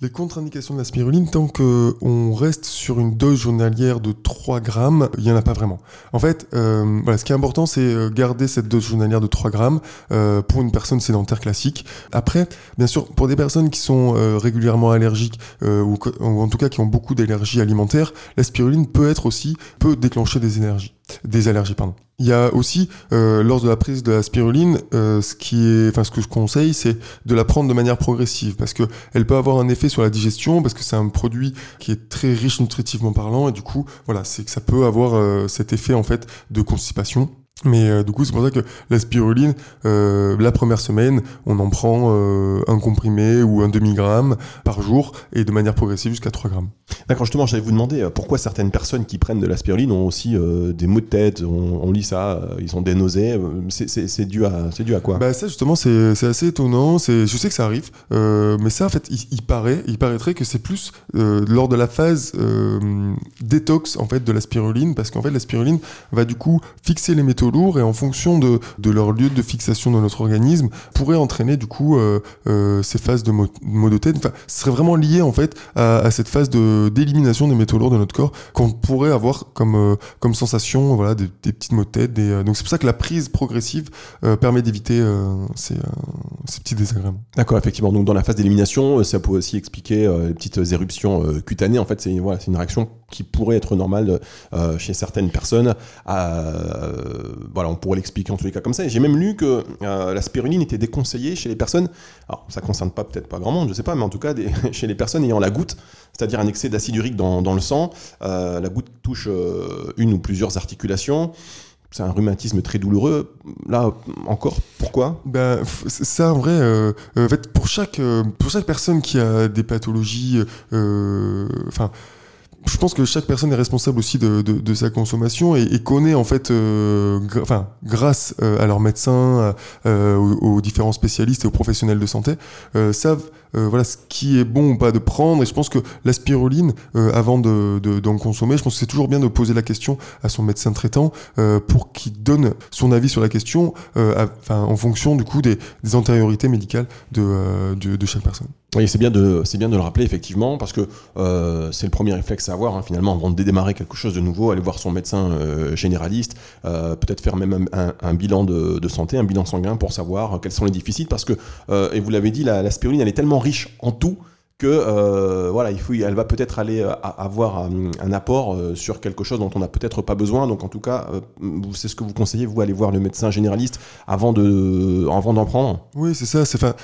Les contre-indications de la spiruline, tant qu'on reste sur une dose journalière de 3 grammes, il n'y en a pas vraiment. En fait, euh, voilà, ce qui est important, c'est euh, garder cette dose journalière de 3 grammes euh, pour une personne sédentaire classique. Après, bien sûr, pour des personnes qui sont régulièrement allergiques ou, ou, en tout cas qui ont beaucoup d'allergies alimentaires, la spiruline peut être aussi, peut déclencher des énergies des allergies, pardon. Il y a aussi, euh, lors de la prise de la spiruline, euh, ce qui est, ce que je conseille, c'est de la prendre de manière progressive, parce que elle peut avoir un effet sur la digestion, parce que c'est un produit qui est très riche nutritivement parlant, et du coup, voilà, c'est que ça peut avoir euh, cet effet en fait de constipation. Mais euh, du coup, c'est pour ça que la spiruline, euh, la première semaine, on en prend euh, un comprimé ou un demi-gramme par jour et de manière progressive jusqu'à 3 grammes. D'accord, justement, j'allais vous demander pourquoi certaines personnes qui prennent de la spiruline ont aussi des maux de tête, on, on lit ça, ils ont des nausées. C'est dû, à, dû à quoi? Bah Ça, justement, c'est assez étonnant. Je sais que ça arrive, mais ça, en fait, il, il, paraît, il paraîtrait que c'est plus lors de la phase détox en fait, de la spiruline, parce qu'en fait, la spiruline va du coup fixer les métaux lourds et en fonction de, de, leur lieu de fixation dans notre organisme pourrait entraîner du coup euh, euh, ces phases de maux de tête. Enfin, ce serait vraiment lié en fait à, cette phase d'élimination des métaux lourds de notre corps qu'on pourrait avoir comme euh, comme sensation, voilà, des, petites maux de tête. Des, donc c'est pour ça que la prise progressive permet d'éviter ces, ces, petits désagréments. D'accord, effectivement. Donc dans la phase d'élimination, ça peut aussi expliquer les petites éruptions cutanées. En fait, c'est voilà, une réaction qui pourrait être normale chez certaines personnes. voilà, on pourrait l'expliquer en tous les cas comme ça. J'ai même lu que euh, la spiruline était déconseillée chez les personnes, alors ça concerne pas peut-être pas grand monde, je sais pas, mais en tout cas [laughs] chez les personnes ayant la goutte, c'est-à-dire un excès d'acide urique dans, dans, le sang. Euh, la goutte touche euh, une ou plusieurs articulations. C'est un rhumatisme très douloureux. Là, encore, pourquoi? Ben, Ça, en vrai, euh, en fait, pour chaque, pour chaque personne qui a des pathologies, enfin, je pense que chaque personne est responsable aussi de, sa consommation et, connaît en fait, euh, enfin, grâce euh, à leurs médecins, euh, aux, différents spécialistes et aux professionnels de santé, savent voilà ce qui est bon ou pas de prendre. Et je pense que la spiruline, avant de, de, d'en consommer, je pense que c'est toujours bien de poser la question à son médecin traitant pour qu'il donne son avis sur la question, en fonction du coup des, antériorités médicales de chaque personne. Oui, c'est bien de bien de le rappeler effectivement parce que euh, c'est le premier réflexe à avoir hein, finalement avant de démarrer quelque chose de nouveau, aller voir son médecin euh, généraliste, euh, peut-être faire même un, bilan de, santé, un bilan sanguin pour savoir quels sont les déficits parce que et vous l'avez dit, la, la spiruline elle est tellement riche en tout que euh, voilà, il faut, elle va peut-être aller euh, avoir un, un, apport euh, sur quelque chose dont on n'a peut-être pas besoin. Donc en tout cas, c'est ce que vous conseillez, vous allez voir le médecin généraliste avant de, avant d'en prendre. Oui, c'est ça. C'est faire,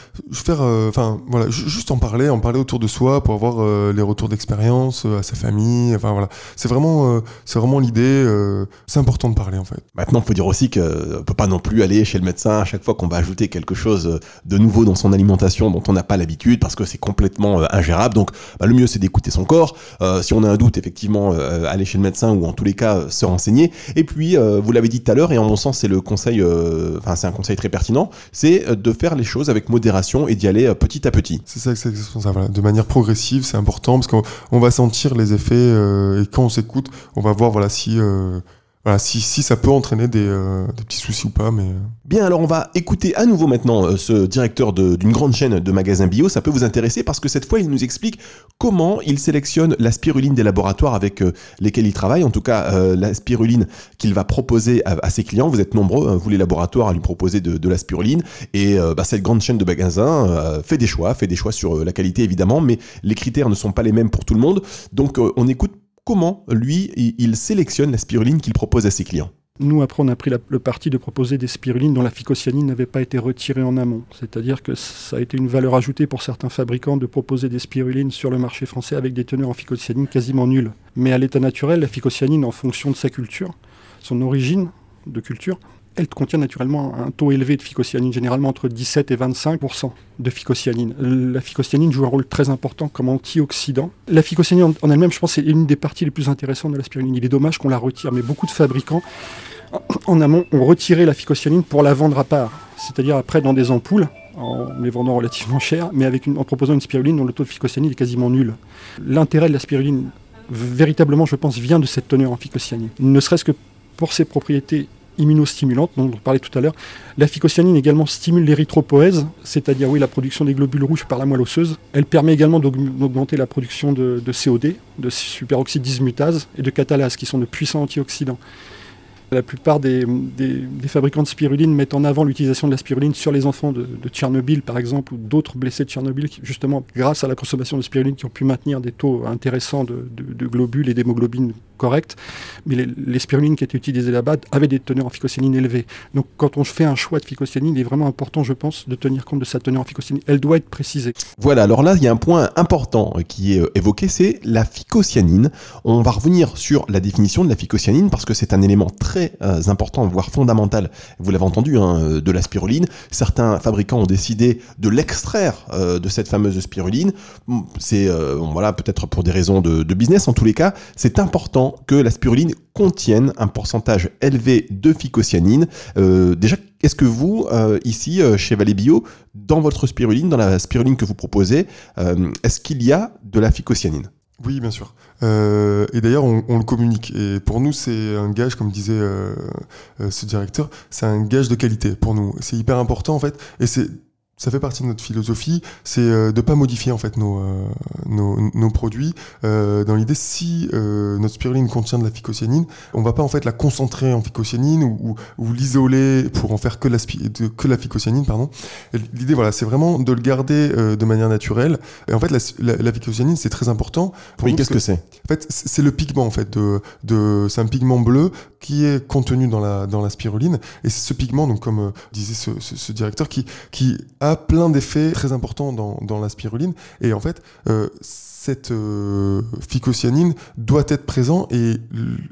enfin voilà, juste en parler, en parler autour de soi pour avoir les retours d'expérience à sa famille. Enfin voilà, c'est vraiment, c'est vraiment l'idée. c'est important de parler en fait. Maintenant, il faut dire aussi que on peut pas non plus aller chez le médecin à chaque fois qu'on va ajouter quelque chose de nouveau dans son alimentation dont on n'a pas l'habitude parce que c'est complètement ingérable. Donc bah, le mieux c'est d'écouter son corps. Euh, si on a un doute, effectivement, euh, aller chez le médecin ou en tous les cas se renseigner. Et puis euh, vous l'avez dit tout à l'heure, et en mon sens c'est le conseil, euh, enfin c'est un conseil très pertinent, c'est de faire les choses avec modération et d'y aller petit à petit. C'est ça, c'est ça. Voilà. De manière progressive, c'est important parce qu'on va sentir les effets et quand on s'écoute, on va voir voilà si voilà, si, si ça peut entraîner des, euh, des, petits soucis ou pas. Mais... euh Bien, alors on va écouter à nouveau maintenant euh, ce directeur d'une grande chaîne de magasins bio. Ça peut vous intéresser parce que cette fois, il nous explique comment il sélectionne la spiruline des laboratoires avec euh, lesquels il travaille. En tout cas, la spiruline qu'il va proposer à, à, ses clients. Vous êtes nombreux, hein, vous les laboratoires, à lui proposer de, de la spiruline. Et bah, cette grande chaîne de magasins fait des choix, fait des choix sur la qualité évidemment, mais les critères ne sont pas les mêmes pour tout le monde. Donc on écoute comment, lui, il sélectionne la spiruline qu'il propose à ses clients. Nous, après, on a pris le parti de proposer des spirulines dont la phycocyanine n'avait pas été retirée en amont. C'est-à-dire que ça a été une valeur ajoutée pour certains fabricants de proposer des spirulines sur le marché français avec des teneurs en phycocyanine quasiment nulles. Mais à l'état naturel, la phycocyanine, en fonction de sa culture, son origine de culture, elle contient naturellement un taux élevé de phycocyanine, généralement entre 17 et 25% de phycocyanine. La phycocyanine joue un rôle très important comme antioxydant. La phycocyanine en elle-même, je pense, c'est une des parties les plus intéressantes de la spiruline. Il est dommage qu'on la retire, mais beaucoup de fabricants en amont ont retiré la phycocyanine pour la vendre à part, c'est-à-dire après dans des ampoules en les vendant relativement cher, mais en proposant une spiruline dont le taux de phycocyanine est quasiment nul. L'intérêt de la spiruline, véritablement, je pense, vient de cette teneur en phycocyanine. Ne serait-ce que pour ses propriétés immunostimulante dont on parlait tout à l'heure. La phycocyanine également stimule l'érythropoèse, c'est-à-dire oui, la production des globules rouges par la moelle osseuse. Elle permet également d'augmenter la production de, de COD, de superoxyde dismutase et de catalase, qui sont de puissants antioxydants. La plupart des, fabricants de spiruline mettent en avant l'utilisation de la spiruline sur les enfants de, Tchernobyl, par exemple, ou d'autres blessés de Tchernobyl, justement, grâce à la consommation de spiruline, qui ont pu maintenir des taux intéressants de, globules et d'hémoglobine Mais les, spirulines qui étaient utilisées là-bas avaient des teneurs en phycocyanine élevées. Donc, quand on fait un choix de phycocyanine, il est vraiment important, je pense, de tenir compte de sa teneur en phycocyanine. Elle doit être précisée. Voilà, alors là, il y a un point important qui est euh, évoqué, c'est la phycocyanine. On va revenir sur la définition de la phycocyanine parce que c'est un élément très euh, important, voire fondamental, vous l'avez entendu, hein, euh, de la spiruline. Certains fabricants ont décidé de l'extraire euh, de cette fameuse spiruline. C'est voilà peut-être pour des raisons de, business. En tous les cas, c'est important que la spiruline contienne un pourcentage élevé de phycocyanine. déjà, est-ce que vous, ici, chez Valais Bio, dans votre spiruline, dans la spiruline que vous proposez, est-ce qu'il y a de la phycocyanine? Oui, bien sûr. Euh, et d'ailleurs, on, le communique. Et pour nous, c'est un gage, comme disait euh, euh, ce directeur, c'est un gage de qualité pour nous. C'est hyper important en fait. Et c'est ça fait partie de notre philosophie, c'est euh, de pas modifier en fait nos, euh, nos, nos, produits. Euh, dans l'idée, si euh, notre spiruline contient de la phycocyanine, on va pas en fait la concentrer en phycocyanine ou, ou, l'isoler pour en faire que la, que la phycocyanine. Pardon. L'idée, voilà, c'est vraiment de le garder de manière naturelle. Et en fait, la, la, phycocyanine, c'est très important. oui, qu'est-ce que c'est? En fait, c'est le pigment en fait. De, de, c'est un pigment bleu qui est contenu dans la, dans la spiruline. Et c'est ce pigment, donc comme disait ce, ce, ce directeur, qui, qui a plein d'effets très importants dans, la spiruline. Et en fait, euh, cette euh, phycocyanine doit être présent et,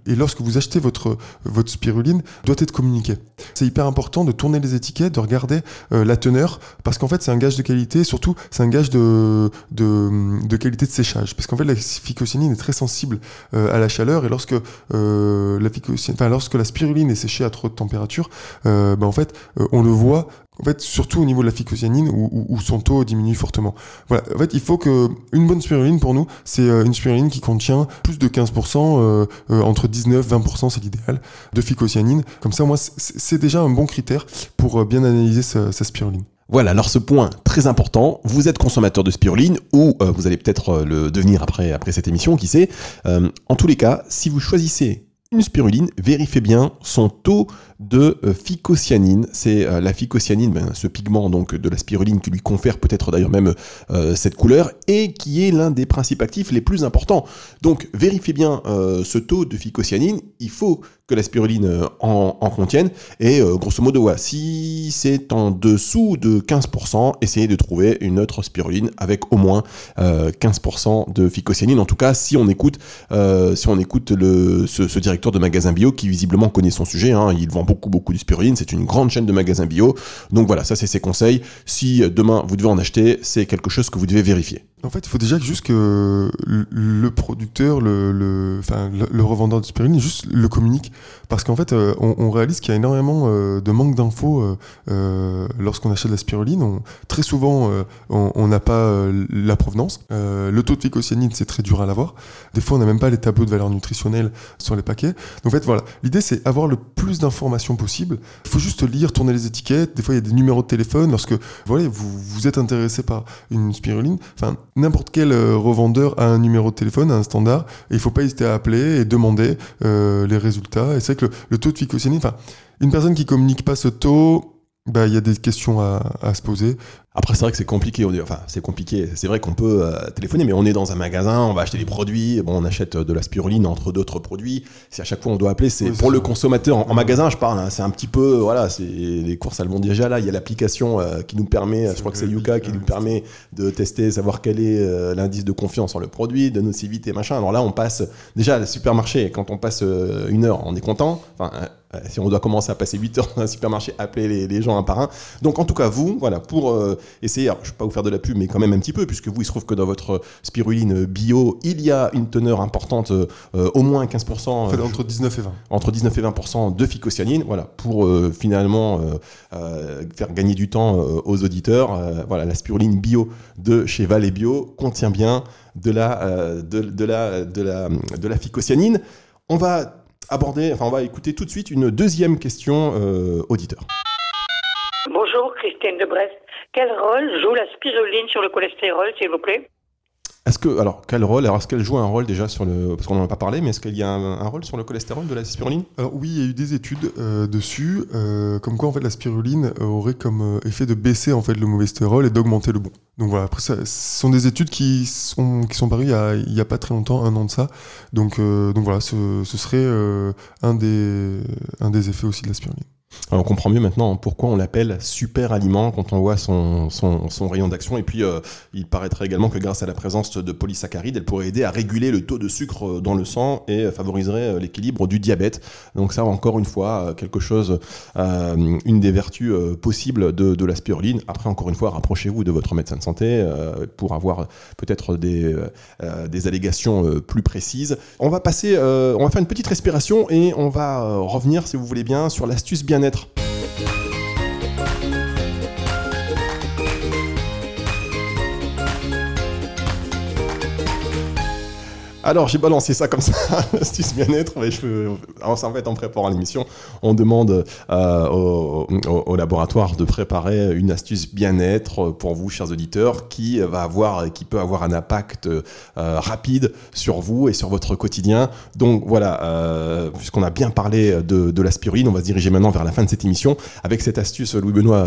et, lorsque vous achetez votre, votre spiruline, doit être communiqué. C'est hyper important de tourner les étiquettes, de regarder euh, la teneur, parce qu'en fait c'est un gage de qualité, surtout c'est un gage de, de, de, qualité de séchage, parce qu'en fait la phycocyanine est très sensible euh, à la chaleur et lorsque, la enfin, lorsque la spiruline est séchée à trop de température, ben, en fait on le voit en fait, surtout au niveau de la phycocyanine où, son taux diminue fortement. Voilà. En fait, il faut que une bonne spiruline pour nous, c'est euh, une spiruline qui contient plus de 15%, euh, euh, entre 19 20%, c'est l'idéal, de phycocyanine. Comme ça, moi, c'est déjà un bon critère pour bien analyser sa, spiruline. Voilà, alors ce point très important, vous êtes consommateur de spiruline ou vous allez peut-être le devenir après, après cette émission, qui sait. en tous les cas, si vous choisissez une spiruline, vérifiez bien son taux de euh, phycocyanine. C'est euh, la phycocyanine, ben, ce pigment donc de la spiruline qui lui confère peut-être d'ailleurs même euh, cette couleur et qui est l'un des principes actifs les plus importants. Donc vérifiez bien ce taux de phycocyanine. Il faut que la spiruline en, contienne et grosso modo, si c'est en dessous de 15%, essayez de trouver une autre spiruline avec au moins 15% de phycocyanine. En tout cas, si on écoute, si on écoute le, ce, directeur de magasin bio qui visiblement connaît son sujet, hein, il vend beaucoup, beaucoup de spiruline. C'est une grande chaîne de magasins bio. Donc voilà, ça c'est ses conseils. Si demain vous devez en acheter, c'est quelque chose que vous devez vérifier. En fait, il faut déjà juste que le producteur, le, le, enfin, le, revendeur de spiruline, juste le communique. Parce qu'en fait, euh, on, réalise qu'il y a énormément euh, de manque d'infos euh, lorsqu'on achète de la spiruline. très souvent, on n'a pas la provenance. le taux de phycocyanine, c'est très dur à l'avoir. Des fois, on n'a même pas les tableaux de valeur nutritionnelle sur les paquets. Donc, en fait, voilà. L'idée, c'est avoir le plus d'informations possible. Il faut juste lire, tourner les étiquettes. Des fois, il y a des numéros de téléphone. Lorsque voilà, vous, vous êtes intéressé par une spiruline, enfin, n'importe quel euh, revendeur a un numéro de téléphone, un standard, et il faut pas hésiter à appeler et demander euh, les résultats. Et c'est que le, taux de phycocyanine, enfin, une personne qui communique pas ce taux, bah, il y a des questions à se poser. Après, c'est vrai que c'est compliqué. Enfin, c'est compliqué. C'est vrai qu'on peut euh, téléphoner, mais on est dans un magasin, on va acheter des produits. Bon, on achète de la spiruline entre d'autres produits. Si à chaque fois on doit appeler, c'est pour le consommateur. En, magasin, je parle. Hein, c'est un petit peu, voilà, c'est les courses, elles vont déjà là. Il y a l'application euh, qui nous permet, je crois que c'est Yuka, qui nous permet de tester, savoir quel est euh, l'indice de confiance en le produit, de nocivité, machin. Alors là, on passe déjà le supermarché. Quand on passe une heure, on est content. Enfin, si on doit commencer à passer 8 heures dans un supermarché, appeler les, les, gens un par un. Donc en tout cas, vous, voilà, pour essayer, je ne vais pas vous faire de la pub, mais quand même un petit peu, puisque vous, il se trouve que dans votre spiruline bio, il y a une teneur importante, euh, au moins 15%. entre 19 et 20. Entre 19 et 20% de phycocyanine, voilà, pour euh, finalement euh, faire gagner du temps aux auditeurs. voilà, la spiruline bio de chez Valais Bio contient bien de la, de, de, la, de, la, de la phycocyanine. On va aborder, enfin on va écouter tout de suite une deuxième question auditeur. Quel rôle joue la spiruline sur le cholestérol, s'il vous plaît? Est-ce que, alors, quel rôle Alors, est-ce qu'elle joue un rôle déjà sur le. Parce qu'on n'en a pas parlé, mais est-ce qu'il y a un, rôle sur le cholestérol de la spiruline? Alors, oui, il y a eu des études euh, dessus, euh, comme quoi, en fait, la spiruline aurait comme euh, effet de baisser, en fait, le mauvais stérol et d'augmenter le bon. Donc, voilà, après, ce sont des études qui sont, qui sont parues il n'y a, pas très longtemps, un an de ça. Donc, donc voilà, ce, ce serait un, des, un des effets aussi de la spiruline on comprend mieux maintenant pourquoi on l'appelle super aliment quand on voit son, son, rayon d'action. Et puis, euh, il paraîtrait également que grâce à la présence de polysaccharides, elle pourrait aider à réguler le taux de sucre dans le sang et favoriserait euh, l'équilibre du diabète. Donc ça, encore une fois, euh, quelque chose, une des vertus possibles de, la spiruline. Après, encore une fois, rapprochez-vous de votre médecin de santé pour avoir peut-être des, des allégations plus précises. On va passer, on va faire une petite respiration et on va revenir, si vous voulez bien, sur l'astuce bien être Alors j'ai balancé ça comme ça, [laughs] astuce bien-être. en fait, en préparant l'émission, on demande euh, au, laboratoire de préparer une astuce bien-être pour vous, chers auditeurs, qui va avoir, qui peut avoir un impact euh, rapide sur vous et sur votre quotidien. Donc voilà, euh, puisqu'on a bien parlé de, de, la spiruline, on va se diriger maintenant vers la fin de cette émission avec cette astuce Louis Benoît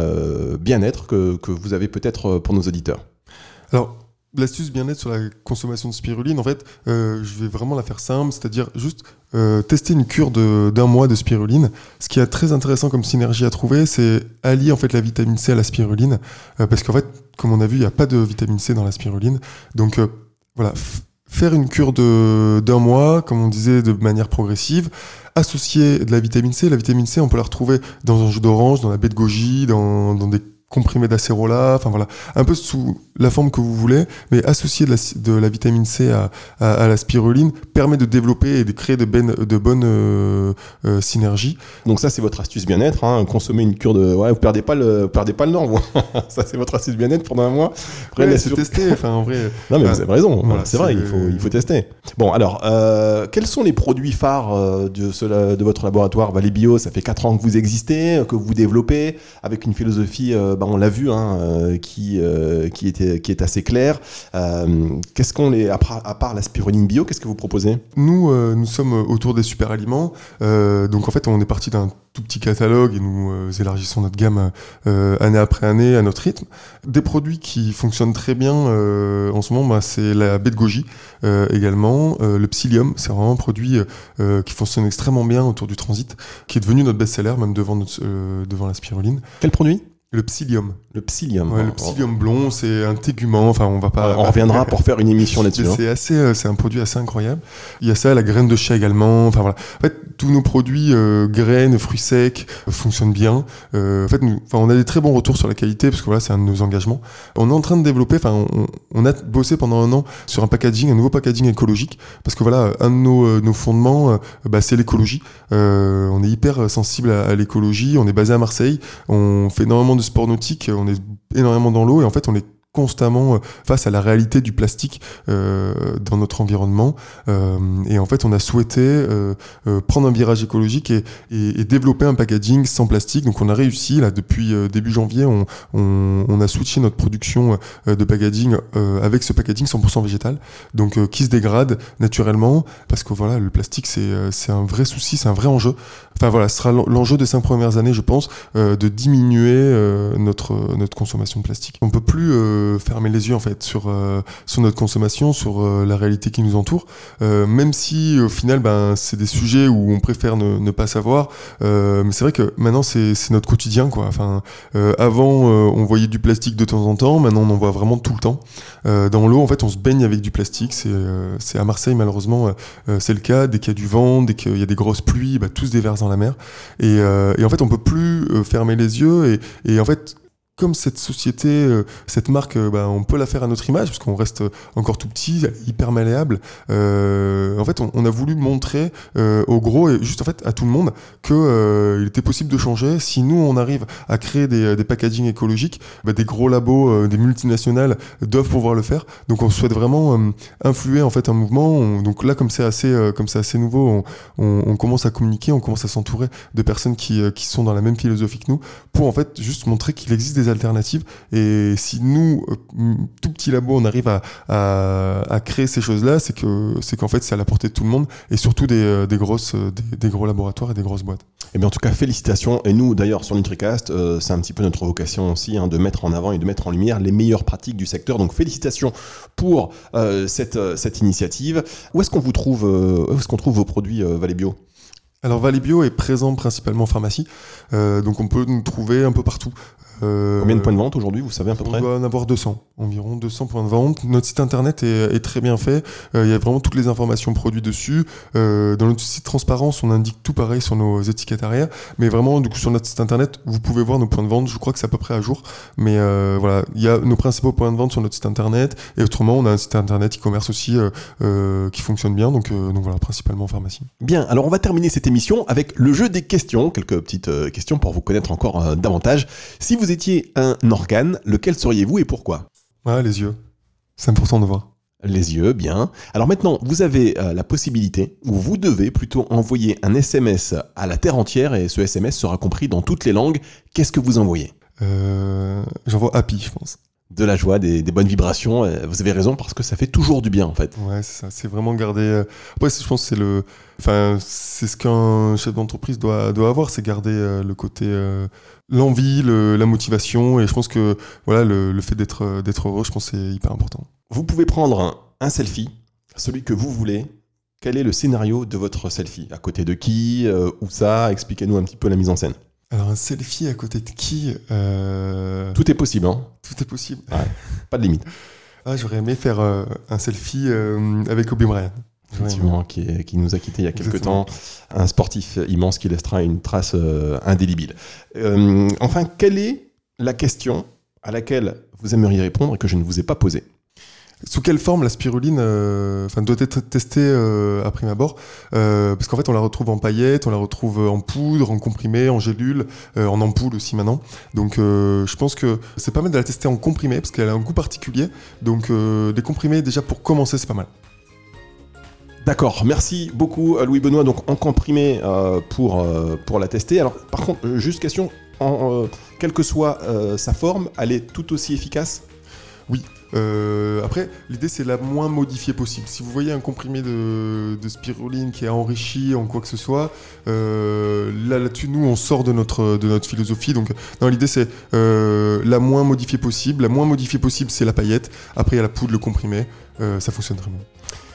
bien-être que, que vous avez peut-être pour nos auditeurs. Alors l'astuce bien-être sur la consommation de spiruline, en fait, euh, je vais vraiment la faire simple, c'est-à-dire juste euh, tester une cure d'un mois de spiruline. Ce qui est très intéressant comme synergie à trouver, c'est allier en fait la vitamine C à la spiruline, euh, parce qu'en fait, comme on a vu, il n'y a pas de vitamine C dans la spiruline. Donc voilà, faire une cure d'un mois, comme on disait, de manière progressive, associer de la vitamine C. La vitamine C, on peut la retrouver dans un jus d'orange, dans la baie de goji, dans, dans des comprimé d'acérola, enfin voilà, un peu sous la forme que vous voulez, mais associer de la, de la vitamine C à, à, la spiruline permet de développer et de créer de, ben, de bonnes euh, euh, synergies. Donc ça, c'est votre astuce bien-être, hein, consommer une cure de... Ouais, vous perdez pas le, perdez pas le nord, [laughs] ça c'est votre astuce bien-être pendant un mois. Après, c'est tester, enfin en vrai... [laughs] Non mais vous avez raison, c'est vrai, il faut, il faut tester. Bon, alors, euh, quels sont les produits phares de, de votre laboratoire? Valley Bio, ça fait 4 ans que vous existez, que vous développez, avec une philosophie... Bah, on l'a vu, hein, euh, qui, euh, qui, était, qui est assez clair. Euh, qu'est-ce qu'on les, à part, la spiruline bio, qu'est-ce que vous proposez? Nous, nous sommes autour des super aliments. donc en fait, on est parti d'un tout petit catalogue et nous élargissons notre gamme année après année à notre rythme. Des produits qui fonctionnent très bien en ce moment, bah, c'est la baie de goji également, le psyllium, c'est vraiment un produit qui fonctionne extrêmement bien autour du transit, qui est devenu notre best-seller même devant, devant la spiruline. Quel produit? Le psyllium. Le psyllium. le psyllium blond, c'est un tégument. Enfin, on va pas. On reviendra pour faire une émission là-dessus. Hein. C'est assez, euh, c'est un produit assez incroyable. Il y a ça, la graine de chat également. Enfin voilà. En fait, tous nos produits euh, graines, fruits secs euh, fonctionnent bien. en fait, nous, on a des très bons retours sur la qualité parce que voilà, c'est un de nos engagements. On est en train de développer. Enfin, on, a bossé pendant un an sur un packaging, un nouveau packaging écologique parce que voilà, un de nos, nos fondements, bah, c'est l'écologie. on est hyper sensible à, à l'écologie. On est basé à Marseille. On fait énormément de sport nautique. On est énormément dans l'eau et en fait on est constamment euh, face à la réalité du plastique euh, dans notre environnement. Euh, et en fait, on a souhaité prendre un virage écologique et, développer un packaging sans plastique. Donc, on a réussi là depuis début janvier. On, a switché notre production de packaging avec ce packaging 100% végétal, donc qui se dégrade naturellement parce que voilà, le plastique c'est c'est un vrai souci, c'est un vrai enjeu. Enfin voilà, ce sera l'enjeu des cinq premières années, je pense, de diminuer notre notre consommation de plastique. On peut plus fermer les yeux en fait sur euh, sur notre consommation, sur euh, la réalité qui nous entoure. Euh, même si au final, ben c'est des sujets où on préfère ne, pas savoir. mais c'est vrai que maintenant c'est notre quotidien quoi. Enfin, avant on voyait du plastique de temps en temps, maintenant on en voit vraiment tout le temps. dans l'eau, en fait, on se baigne avec du plastique. C'est à Marseille malheureusement c'est le cas. Dès qu'il y a du vent, dès qu'il y a des grosses pluies, bah, tout se déverse dans la mer. Et, et en fait, on peut plus fermer les yeux et, et en fait comme cette société, euh, cette marque, euh, bah, on peut la faire à notre image parce qu'on reste encore tout petit, hyper malléable. Euh, en fait, on, on, a voulu montrer euh, au gros et juste en fait à tout le monde que euh, était possible de changer. Si nous on arrive à créer des, des packaging écologiques, bah, des gros labos, des multinationales doivent pouvoir le faire. Donc on souhaite vraiment influer en fait un mouvement. On, donc là, comme c'est assez, comme c'est assez nouveau, on, on, commence à communiquer, on commence à s'entourer de personnes qui, qui sont dans la même philosophie que nous pour en fait juste montrer qu'il existe des alternatives. Et si nous, euh, tout petit labo, on arrive à, à, à créer ces choses-là, c'est que c'est qu'en fait c'est à la portée de tout le monde et surtout des, euh, des grosses, euh, des, des, gros laboratoires et des grosses boîtes. Et eh bien en tout cas félicitations. Et nous d'ailleurs sur NutriCast, euh, c'est un petit peu notre vocation aussi hein, de mettre en avant et de mettre en lumière les meilleures pratiques du secteur. Donc félicitations pour euh, cette, cette initiative. Où est-ce qu'on vous trouve, où est-ce qu'on trouve vos produits Valais Bio alors Valibio est présent principalement en pharmacie, euh, donc on peut nous trouver un peu partout. Euh, Combien de points de vente aujourd'hui, vous savez à peu on près On doit en avoir 200, environ 200 points de vente. Notre site internet est, est très bien fait, euh, il y a vraiment toutes les informations produits dessus. Euh, dans notre site transparence, on indique tout pareil sur nos étiquettes arrière, mais vraiment du coup sur notre site internet, vous pouvez voir nos points de vente, je crois que c'est à peu près à jour, mais voilà, il y a nos principaux points de vente sur notre site internet, et autrement on a un site internet e-commerce aussi qui fonctionne bien, donc, donc voilà, principalement en pharmacie. Bien, alors on va terminer cette émission avec le jeu des questions, quelques petites questions pour vous connaître encore davantage. Si vous vous étiez un organe, lequel seriez-vous et pourquoi Ah, les yeux. C'est important de voir. Les yeux, bien. Alors maintenant, vous avez euh, la possibilité, ou vous devez plutôt envoyer un SMS à la Terre entière, et ce SMS sera compris dans toutes les langues. Qu'est-ce que vous envoyez? Euh, J'envoie happy, je pense de la joie, des, des, bonnes vibrations. Vous avez raison parce que ça fait toujours du bien en fait. Ouais, c'est ça. C'est vraiment garder. Euh, après, je pense que c'est le. Enfin, c'est ce qu'un chef d'entreprise doit doit avoir, c'est garder euh, le côté euh, l'envie, la motivation. Et je pense que voilà, le, le fait d'être d'être heureux, je pense que c'est hyper important. Vous pouvez prendre un, un, selfie, celui que vous voulez. Quel est le scénario de votre selfie? À côté de qui Où ça? Expliquez-nous un petit peu la mise en scène. Alors un selfie à côté de qui euh... Tout est possible, hein Tout est possible. Ouais, pas de limite. Ah, j'aurais aimé faire euh, un selfie euh, avec Kobe Bryant. Effectivement, qui, est, qui, nous a quittés il y a quelques Exactement. temps. Un sportif immense qui laissera une trace indélébile. enfin, quelle est la question à laquelle vous aimeriez répondre et que je ne vous ai pas posée? Sous quelle forme la spiruline euh, doit être testée euh, à prime abord? Euh, Parce qu'en fait, on la retrouve en paillettes, on la retrouve en poudre, en comprimé, en gélule, en ampoule aussi maintenant. Donc, je pense que c'est pas mal de la tester en comprimé parce qu'elle a un goût particulier. Donc, des comprimés, déjà pour commencer, c'est pas mal. D'accord, merci beaucoup Louis Benoît. Donc en comprimé pour, pour la tester. Alors par contre, juste question, en, quelle que soit sa forme, elle est tout aussi efficace? Oui, euh, après, l'idée c'est la moins modifiée possible. Si vous voyez un comprimé de, spiruline qui est enrichi en quoi que ce soit, euh, là là-dessus nous on sort de notre philosophie. Donc, non, l'idée c'est euh, la moins modifiée possible. La moins modifiée possible c'est la paillette. Après il y a la poudre, le comprimé. Ça fonctionne très bien.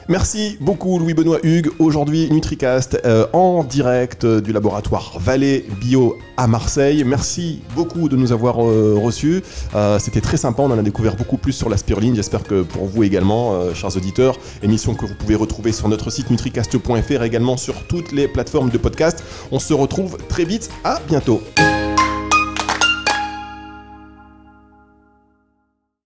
Merci beaucoup Louis-Benoît Hugues. Aujourd'hui NutriCast euh, en direct du laboratoire Vallée Bio à Marseille. Merci beaucoup de nous avoir euh, reçus. Euh, C'était très sympa, on en a découvert beaucoup plus sur la spiruline. J'espère que pour vous également, euh, chers auditeurs. Émission que vous pouvez retrouver sur notre site nutricast.fr également sur toutes les plateformes de podcast. On se retrouve très vite. À bientôt.